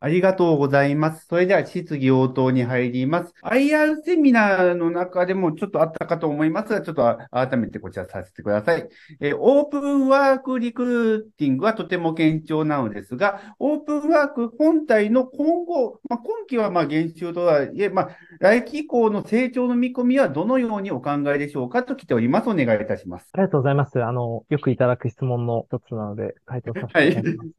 ありがとうございます。それでは質疑応答に入ります。IR セミナーの中でもちょっとあったかと思いますが、ちょっと改めてこちらさせてください。えーオープンワークリクルーティングはとても堅調なのですが、オープンワーク本体の今後、まあ、今期はまあ減収とはいえ、まあ、来期以降の成長の見込みはどのようにお考えでしょうかと来ております。お願いいたします。ありがとうございます。あの、よくいただく質問の一つなので、回答させていただきます。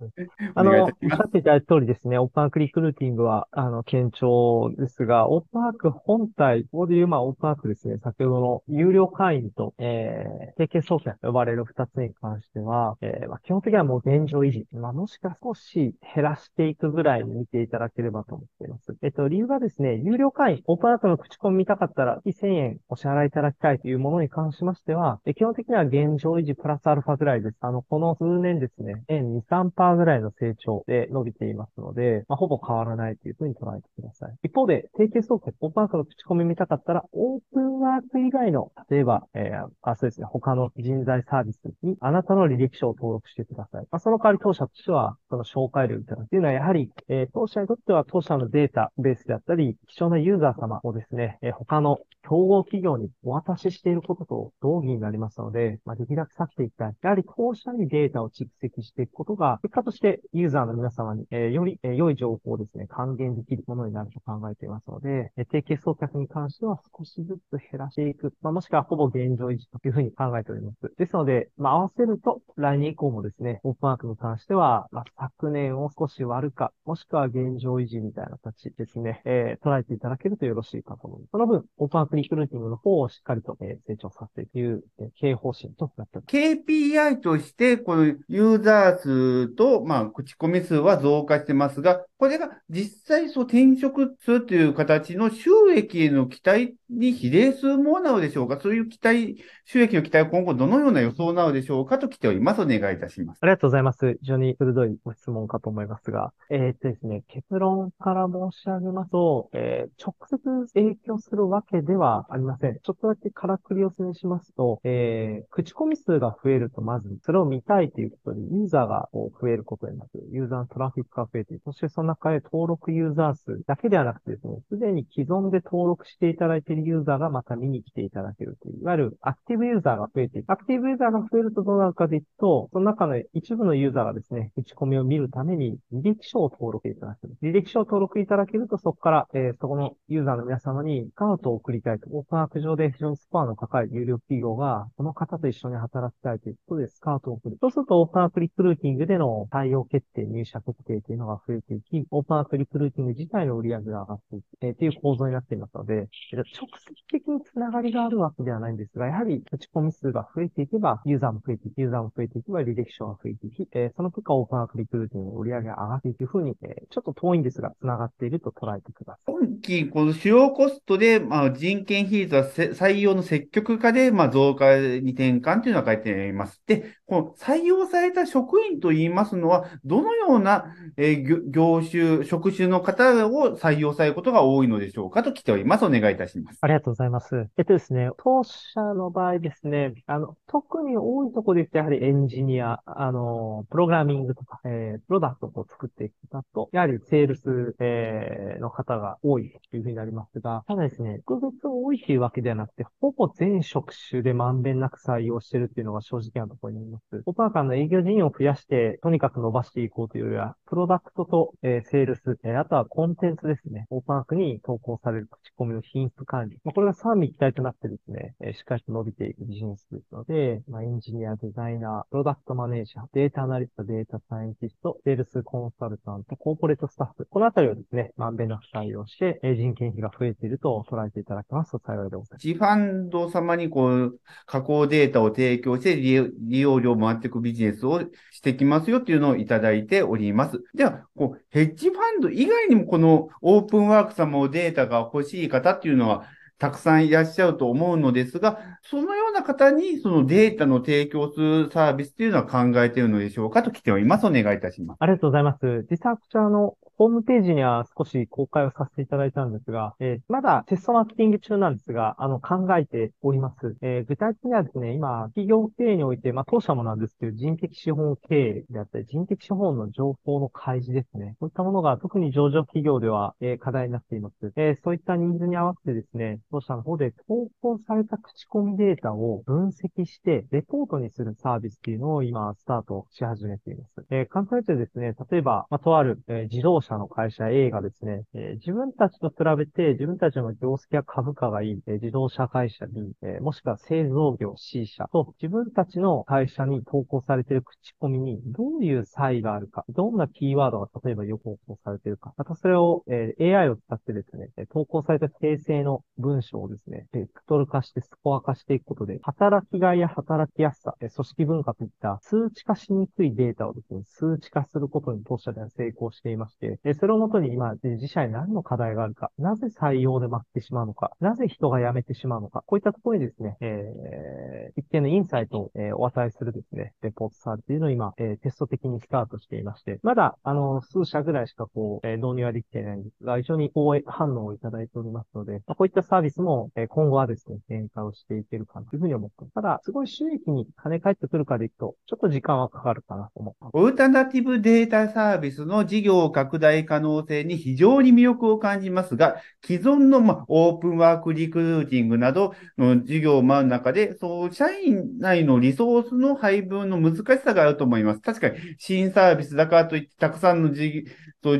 あ お願いいのおっしゃっていただいた通りですね、オープンワークリクルーティングは、あの、堅調ですが、オープンワーク本体、ここでいう、まあ、オープンワークですね、先ほどの有料会員と、えー、提携総研と呼ばれる二つに関しては、えー、まあ、基本的にはもう現状維持。まあ、もしくは少し減らしていくぐらいに見ていただければと思っています。えっと、理由がですね、有料会員、オープンワークの口コミ見たかったら、1000円お支払いいただきたいというものに関しましては、基本的には現状維持プラスアルファぐらいです。あの、この数年ですね、円2、3%ぐらいの成長で伸びていますので、まあ、ほぼ変わらないというふうに捉えてください。一方で、提携総研、オープンワークの口コミ見たかったら、オープンワーク以外の、例えば、えーあ、そうですね、他の人材サービスに、あなたの履歴書を登録してください。まあ、その代わり当社としては、その紹介料をいただくというのは、やはり、えー当社にとっては当社のデータベースであったり、貴重なユーザー様をですね、えー他の競合企業にお渡ししていることと同義になりますので、まあ、できるだけ避けていきたい。やはり当社にデータを蓄積していくことが、結果としてユーザーの皆様に、えーより、え良い情報をですね、還元できるものになると考えていますので、えー提携総客に関しては少しずつ減らしていく。まあ、もしくはほぼ現状維持というふうに考えております。ですので、まあ、合わせると、来年以降もですね、オープンワークに関しては、まあ、昨年を少し割るか、もしくは現状維持みたいな形ですね、えー捉えていただけるとよろしいかと思います。その分、オープンワークリクルーティングの方をしっかりと、えー成長させていくという、えー経営方針となっております。KPI として、このユーザー数と、まあ、口コミ数は増加してますが、これが実際そう転職するという形の収益への期待に比例するものなのでしょうかそういう期待、収益の期待は今後どのような予想なのでしょうかと来ております。お願いいたします。ありがとうございます。非常に鋭いご質問かと思いますが、えーっとですね、結論から申し上げますと、えー直接影響するわけではありません。ちょっとだけからくりを示しますと、えー口コミ数が増えると、まず、それを見たいということで、ユーザーがこう増えることになる。ユーザーのトラフィックが増えて。そしてその中で登録ユーザー数だけではなくてですね、すでに既存で登録していただいているユーザーがまた見に来ていただけるという、いわゆるアクティブユーザーが増えていく。アクティブユーザーが増えるとどうなるかというと、その中の一部のユーザーがですね、打ち込みを見るために履歴書を登録いただける。履歴書を登録いただけると、そこから、えーそこのユーザーの皆様にスカウトを送りたいと。オープンワーク上で非常にスコアの高い有料企業が、この方と一緒に働きたいということでスカウトを送る。そうすると、オープンワークリクルーティングでの採用決定、入社決定というのが増えていき、オープンワークリクルーティング自体の売り上げが上がっていく、えーという構造になっていますので、直接的につながりがあるわけではないんですが、やはり打ち込み数が増えていけば、ユーザーも増えていき、ユーザーも増えていけば、履歴書が増えていき、えーその結果、オープンワークリクルーティングの売り上げが上がっていくふうに、えーちょっと遠いんですが、つながっていると捉えてください。今期、この主要コストで、まあ、人件比率は採用の積極化で、まあ、増加に転換というのが書いてあります。で、この採用された職員といいますのは、どのような、えー業業種、職種の方を採用されることが多いのでしょうかと来ております。お願いいたします。ありがとうございます。えっとですね、当社の場合ですね、あの、特に多いところで言うと、やはりエンジニア、あの、プログラミングとか、えー、プロダクトを作っていく方と、やはりセールス、えーの方が多いというふうになりますが、ただですね、特別多いというわけではなくて、ほぼ全職種でまんべんなく採用してるっていうのが正直なところになります。オープンワークの営業人員を増やして、とにかく伸ばしていこうというよりは、プロダクトと、えーえセールス、えーあとはコンテンツですね。オープンワークに投稿される口コミの品質管理。まあ、これが三位一体となってですね、えーしっかりと伸びていくビジネスですので、まあ、エンジニア、デザイナー、プロダクトマネージャー、データアナリスト、データサイエンティスト、セールスコンサルタント、コーポレートスタッフ。このあたりをですね、まんべんなく採用して、えー人件費が増えていると捉えていただけますと幸いでございます。ジファンド様にこう、加工データを提供して利用利用料を回っていくビジネスをしてきますよっていうのをいただいております。では、こう、ヘッジファンド以外にもこのオープンワーク様をデータが欲しい方っていうのはたくさんいらっしゃると思うのですが、そのような方にそのデータの提供するサービスっていうのは考えているのでしょうかと来ております。お願いいたします。ありがとうございます。実際こちらのホームページには少し公開をさせていただいたんですが、えー、まだテストマーケティング中なんですが、あの、考えております。えー、具体的にはですね、今、企業経営において、まあ、当社もなんですけど、人的資本経営であったり、人的資本の情報の開示ですね。そういったものが特に上場企業では、えー、課題になっています。えー、そういったニーズに合わせてですね、当社の方で投稿された口コミデータを分析して、レポートにするサービスっていうのを今、スタートし始めています。えー、簡単に言うとですね、例えば、まあ、とある、えー、自動車の会社 A がですね、えー、自分たちと比べて自分たちの業績や株価がいい、えー、自動車会社に、えー、もしくは製造業 C 社。と自分たちの会社に投稿されている口コミにどういう差異があるか、どんなキーワードが例えばよく投稿されているか、またそれを、えー、AI を使ってですね、投稿された訂正の文章をですね、ベクトル化してスコア化していくことで、働きがいや働きやすさ、組織文化といった数値化しにくいデータをですね、数値化することに当社では成功していまして、でそれをもとに今、自社に何の課題があるか、なぜ採用で負ってしまうのか、なぜ人が辞めてしまうのか、こういったところにですね、えー、一定のインサイトを、えー、お与えするですね、レポートサービスというのを今、えー、テスト的にスタートしていまして、まだ、あの、数社ぐらいしかこう、えー、導入はできていないんですが、非常に好反応をいただいておりますので、まあ、こういったサービスも、えー、今後はですね、展開をしていけるかなというふうに思ってます。ただ、すごい収益に金返ってくるかでいくと、ちょっと時間はかかるかなと思う。オルタナティブデータサービスの事業拡大可能性に非常に魅力を感じますが、既存の、ま、オープンワークリクルーティングなどの事業を回る中で、そう、社員内のリソースの配分の難しさがあると思います。確かに、新サービスだからといって、たくさんの事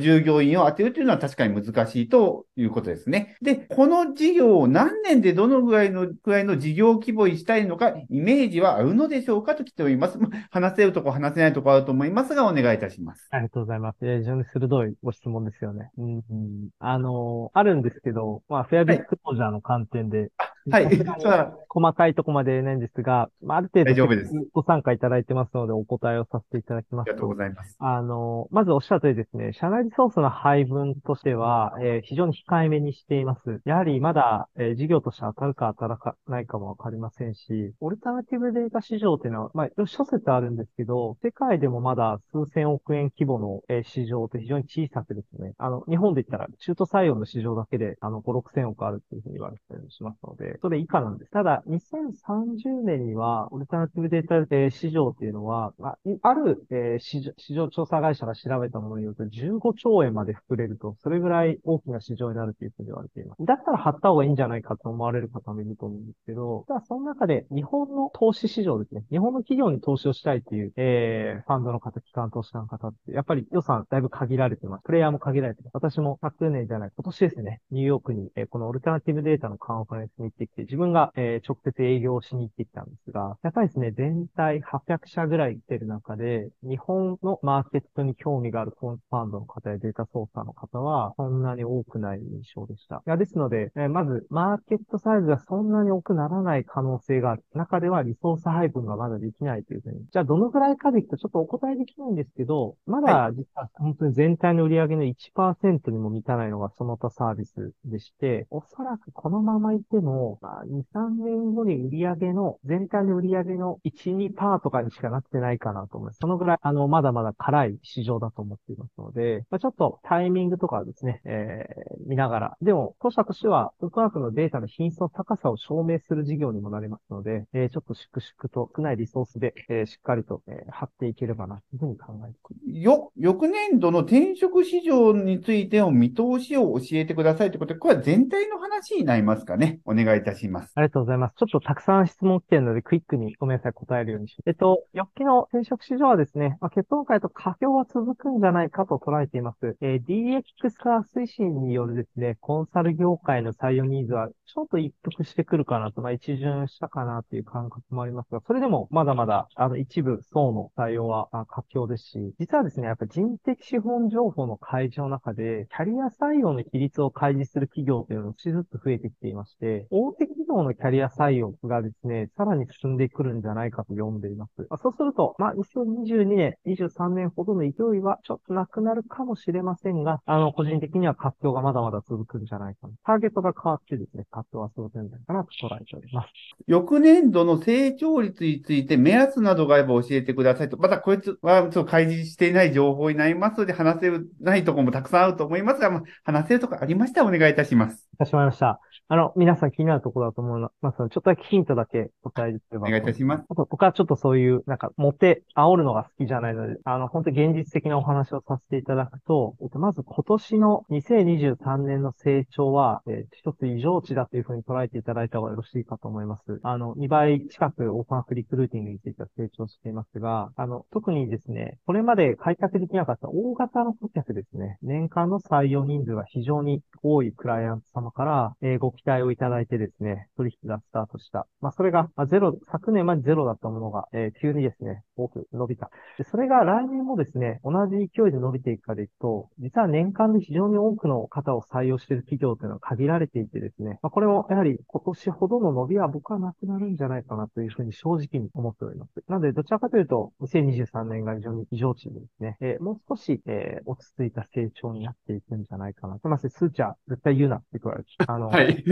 従業員を当てるというのは確かに難しいということですね。で、この事業を何年でどのぐらいの、ぐらいの事業規模にしたいのか、イメージはあるのでしょうかと来ております。話せるとこ、話せないとこあると思いますが、お願いいたします。ありがとうございます。非常に鋭いご質問ですよね。うん、うん、あの、あるんですけど、まあ、フェアビスクロージャーの観点で、はい。細かいとこまで言えないんですが、ある程度ご参加いただいてますので、お答えをさせていただきます。ありがとうございます。あの、まずおっしゃる通りですね、社内リソースの配分としては、えー、非常に控えめにしています。やはりまだ、えー、事業として当たるか当たらないかもわかりませんし、オルタナティブデータ市場っていうのは、まあ、諸説あるんですけど、世界でもまだ数千億円規模の、えー、市場って非常に小小さくですね、あの、日本で言ったら中途採用の市場だけで、あの、5、6千億あるっていうふうに言われてたりしますので、それ以下なんです。ただ、2030年には、オルタナティブデータ、えー、市場っていうのは、あある、えー、市場市場調査会社が調べたものによると15兆円まで膨れると、それぐらい大きな市場になるというふうに言われています。だったら貼った方がいいんじゃないかと思われる方もいると思うんですけど、ただその中で日本の投資市場ですね、日本の企業に投資をしたいっていう、えー、ファンドの方、機関投資家の方って、やっぱり予算だいぶ限られてます。プレイヤーも限られてます。私も昨年じゃない、今年ですね、ニューヨークに、えー、このオルタナティブデータのカンファレンスに行ってきて、自分が、えー、直接営業しに行ってきたんですが、やっぱりですね、全体800社ぐらい来てる中で、日本のマーケットに興味があるコンファンドの方やデータ操作の方は、そんなに多くない印象でした。いや、ですので、えー、まず、マーケットサイズがそんなに多くならない可能性がある。中ではリソース配分がまだできないというふうに。じゃあ、どのくらいかでいくとちょっとお答えできないんですけど、まだ実は本当に全体の売り上げの1%にも満たないのがその他サービスでして、おそらくこのままいても、まあ、2、3年後に売り上げの、全体の売り上げの1、2%とかにしかなってないかなと思います。そのぐらい、あの、まだまだ辛い市場だと思っていますので、まあ、ちょっとタイミングとかですね、えー、見ながら。でも、当社としては、フックワークのデータの品質の高さを証明する事業にもなりますので、えー、ちょっと粛々と少ないリソースで、えー、しっかりと、えー、張っていければな、というふうに考えてよ、翌年度の転職市場についての見通しを教えてくださいということで、これは全体の話になりますかね。お願いいたします。ありがとうございます。ちょっとたくさん質問来てるので、クイックにごめんなさい、答えるようにしえっと、翌期の転職市場はですね、まあ、結論会と佳境は続くんじゃないかと捉えています。えー、DX 化推進によるですね、コンサル業界の採用ニーズはちょっと一服してくるかなと、まあ一巡したかなという感覚もありますが、それでもまだまだ、あの一部層の採用は佳境ですし、実はですね、やっぱ人的資本情報の開示の中で、キャリア採用の比率を開示する企業というのが少しずつ増えてきていまして、大手企業のキャリア採用がですね、さらに進んでくるんじゃないかと読んでいます。まあ、そうすると、まあ2022年、23年ほどの勢いはちょっとなくなるかもしれませんが、あの、個人的には活況がまだまだ続くんじゃないかな。ターゲットが変わってですね、活況はそうじゃないかなと捉えております。翌年度の成長率について目安などがあれば教えてくださいと。またこいつはちょっと開示していない情報になりますので話せるないところもたくさんあると思いますが、まあ、話せるところありましたらお願いいたします。かしこまりました。あの、皆さん気になるところだと思いますので、ちょっとだけヒントだけお伝えできれば。お願いいたします。あと、僕はちょっとそういう、なんか、モテ、煽るのが好きじゃないので、あの、本当に現実的なお話をさせていただくと、えっと、まず今年の2023年の成長は、えー一つ異常値だというふうに捉えていただいた方がよろしいかと思います。あの、2倍近くオープンアップリクルーティングについては成長していますが、あの、特にですね、これまで開拓できなかった大型の顧客ですね、年間の採用人数が非常に多いクライアント様から、えご期待をいただいてですね、取引がスタートした。まあ、それが、ま、ゼロ、昨年までゼロだったものが、え急にですね、多く伸びた。で、それが来年もですね、同じ勢いで伸びていくかでいくと、実は年間で非常に多くの方を採用している企業というのは限られていてですね、まあ、これもやはり今年ほどの伸びは僕はなくなるんじゃないかなというふうに正直に思っております。なので、どちらかというと、2023年が非常に異常値でですね、えーもう少し、えー落ち着いた成長になっていくんじゃないかな。すみません、数値は絶対言うなって言われて、あの、はい。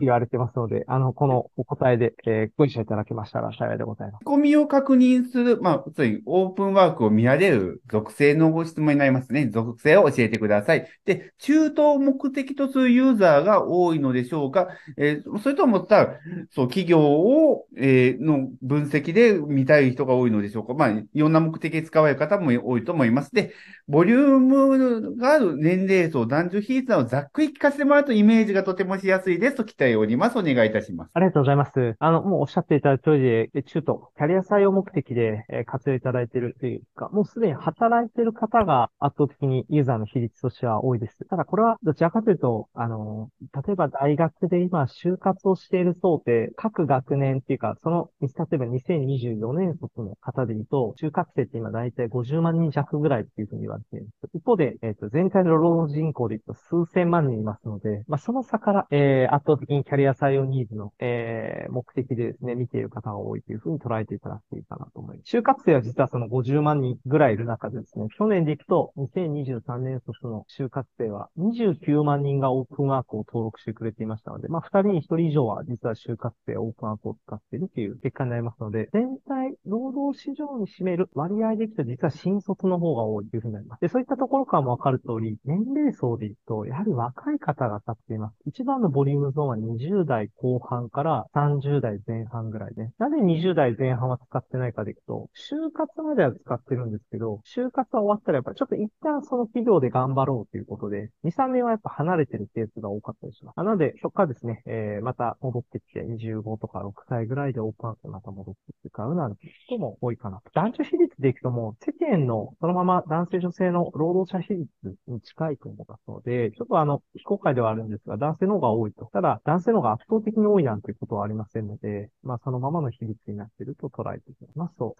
言われてますので、あの、このお答えで、えーご一緒いただけましたら幸いでございます。仕込みを確認する、まあ、ついオープンワークを見られる属性のご質問になりますね。属性を教えてください。で、中東を目的とするユーザーが多いのでしょうかえーそれともさ、そう、企業を、えーの分析で見たい人が多いのでしょうかまあ、いろんな目的で使われる方も多いと思います。で、ボリュームがある年齢層、男女比率などざっくり聞かせてもらうとイメージがとてもしやすいですと期待おります。お願いいたします。ありがとうございます。あの、もうおっしゃっていただいた通りで、中途、キャリア採用目的で、え活用いただいているというか、もうすでに働いている方が圧倒的にユーザーの比率としては多いです。ただこれはどちらかというと、あの、例えば大学で今就活をしている層って、各学年っていうか、その、例えば2024年卒の方で言うと、就活生って今大体50万人弱ぐらいっていうふうに言われているんです。一方で、えっ、と、全体の労働人口で言うと数千万人いますので、まあ、その差から、えー、圧倒的にキャリア採用ニーズの、えー、目的でですね、見ている方が多いというふうに捉えていただくといいかなと思います。就活生は実はその50万人ぐらいいる中でですね、去年でいくと、2023年卒の就活生は29万人がオープンワークを登録してくれていましたので、まあ、2人に1人以上は実は就活生オープンワークを使っているという結果になりますので、全体、労働市場に占める割合でいくと実は新卒の方が多いというふうになります。で、そういったところからもわかる通り、年齢層でいくと、やはり若い方が使っています。一番のボリュームゾーンは20代後半から30代前半ぐらいね。なぜ20代前半は使ってないかでいくと、就活までは使ってるんですけど、就活は終わったらやっぱちょっと一旦その企業で頑張ろうということで、2、3年はやっぱ離れてるケースが多かったりします。なので、そこからですね、えー、また戻ってきて、25とか6歳ぐらいでオープンアップまた戻ってきて買うなんて人も多いかなと。男女比率でいくともう、世間のそのまま男性女性の労働者比率に近いと思いますので、ちょっとあの、非公開ではあるんですが、男性の方が多いと。ただ、男性の方が圧倒的に多いなんていうことはありませんので、まあ、そのままの比率になっていると捉えていきますそう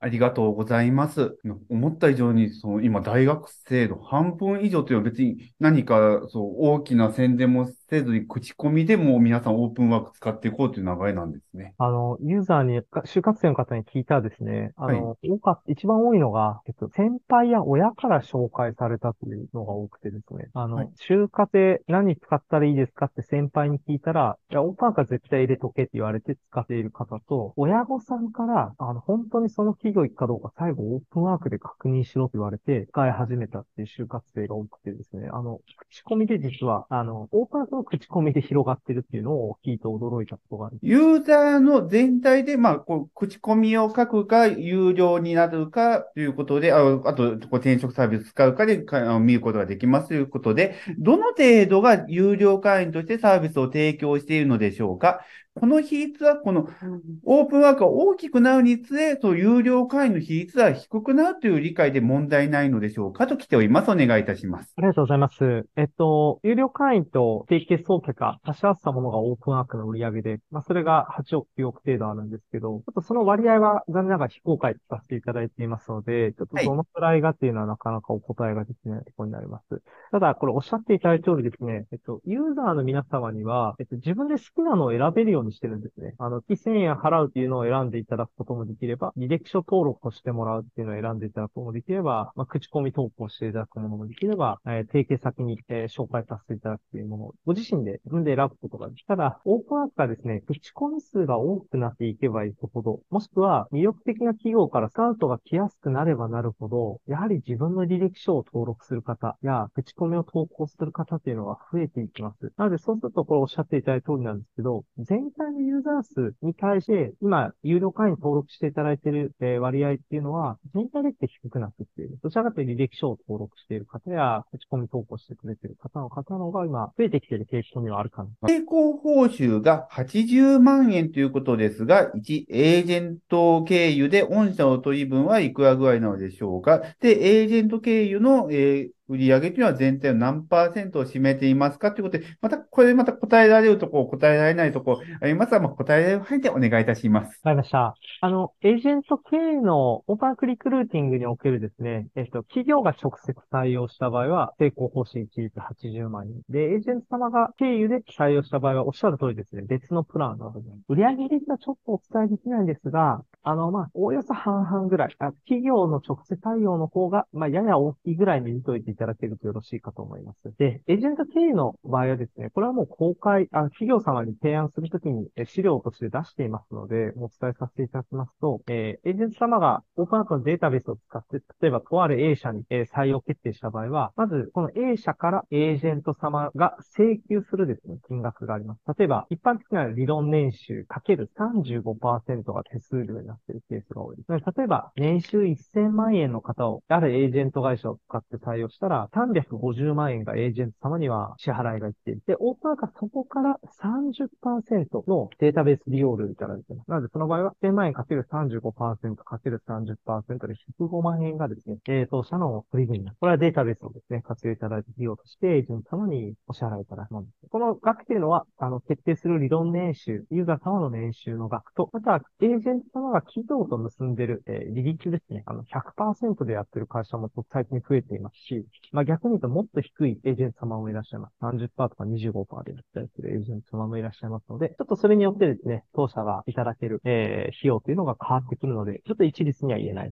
ありがとうございます。思った以上に、その今、大学生の半分以上というのは別に何かそう大きな宣伝もせずに口コミでも皆さんオープンワーク使っていこうという流れなんですね。あの、ユーザーに、か就活生の方に聞いたらですね、あの、多か一番多いのが、えっと、先輩や親から紹介されたというのが多くてですね、あの、はい。就活で何使ったらいいですかって先輩に聞いたら、いや、オープンワークは絶対入れとけって言われて使っている方と、親御さんから、あの、本当にその企業行くかどうか最後オープンワークで確認しろと言われて、使い始めたっていう就活生が多くてですね、あの、口コミで実は、あの、オープンワークの口コミで広がってるっていうのを聞いて驚いたことがある。ユーザーの全体で、まあ、こう、口コミを書くか、有料になるかということで、ああと、こう転職サービス使うかでか見ることができますということで、どの程度が有料会員としてサービスを提供しているのでしょうか？この比率は、このオープンワークが大きくなるにつれ、そう、有料会員の比率は低くなるという理解で問題ないのでしょうか？と来ております。お願いいたします。ありがとうございます。えっと、有料会員と定期送客が足し合わせたものがオープンワークの売り上げで、まあ、それが8億、9億程度あるんですけど、ちょっとその割合は残念ながら非公開とさせていただいていますので、ちょっとどのくらいがっていうのはなかなかお答えができないところになります。ただ、これおっしゃっていただいた通りですね、えっと、ユーザーの皆様には、えっと、自分で好きなのを選べるようにしてるんですね。あの、1000円払うっていうのを選んでいただくこともできれば、履歴書登録をしてもらうっていうのを選んでいただくこともできれば、まあ、口コミ投稿していただくものもできれば、えー、提携先に、えー、紹介させていただくというものを、ご自身で自分で選ぶことができただ、オープンアークがですね、口コミ数が多くなっていけばいくほど、もしくは魅力的な企業からスカウトが来やすくなればなるほど、やはり自分の履歴書を登録する方や、口コミを投稿する方っていうのは増えていきます。なので、そうするとこれおっしゃっていただいた通りなんですけど、全体のユーザー数に対して、今、有料会員登録していただいている、え割合っていうのは、全体でって低くなってきている。どちらかというと履歴書を登録している方や、口コミ投稿してくれている方の方の方が今、増えてきている傾向にはあるかな。成功報酬が80万円ということですが、1、エージェント経由で御社の取り分はいくらぐらいなのでしょうかで、エージェント経由の、えー売上というのは全体の何パーセントを占めていますかということで、また、これまた答えられるとこ、答えられないところありますが、まあ、答えられる範囲でお願いいたします。わかりました。あの、エージェント経営のオーバークリックルーティングにおけるですね、えっと、企業が直接採用した場合は、成功報酬一律80万円。で、エージェント様が経由で採用した場合は、おっしゃる通りですね、別のプランなので、売上率はちょっとお伝えできないんですが、あの、まあ、おおよそ半々ぐらい、あ企業の直接採用の方が、まあ、やや大きいぐらいに見といていただけるとよろしいかと思います。で、エージェント経営の場合はですね、これはもう公開、あ企業様に提案するときに資料として出していますので、お伝えさせていただきますと、えー、エージェント様がオープンアークのデータベースを使って、例えばとある A 社に、え、採用決定した場合は、まず、この A 社からエージェント様が請求するですね、金額があります。例えば、一般的な理論年収かける35%が手数料になっているケースが多いです。例えば、年収1000万円の方を、あるエージェント会社を使って採用したら、350万円がエージェント様には支払いがいっていて、オープンアカそこから30%のデータベース利用料いただいてます。なので、その場合は、1000万円かける35%かける30%で105万円がですね、え当社の取り分になる。これはデータベースをですね、活用いただいて利用として、エージェント様にお支払いいただくものです。この額っていうのは、あの、決定する理論年収、ユーザー様の年収の額と、また、エージェント様が企業と結んでる、えー、利率ですね。あの、100%でやってる会社も最近増えていますし、まあ逆に言うともっと低いエージェント様もいらっしゃいます。30%とか25%でやったりするエージェント様もいらっしゃいますので、ちょっとそれによってですね、当社がいただける、えー、費用というのが変わってくるので、ちょっと一律には言えない。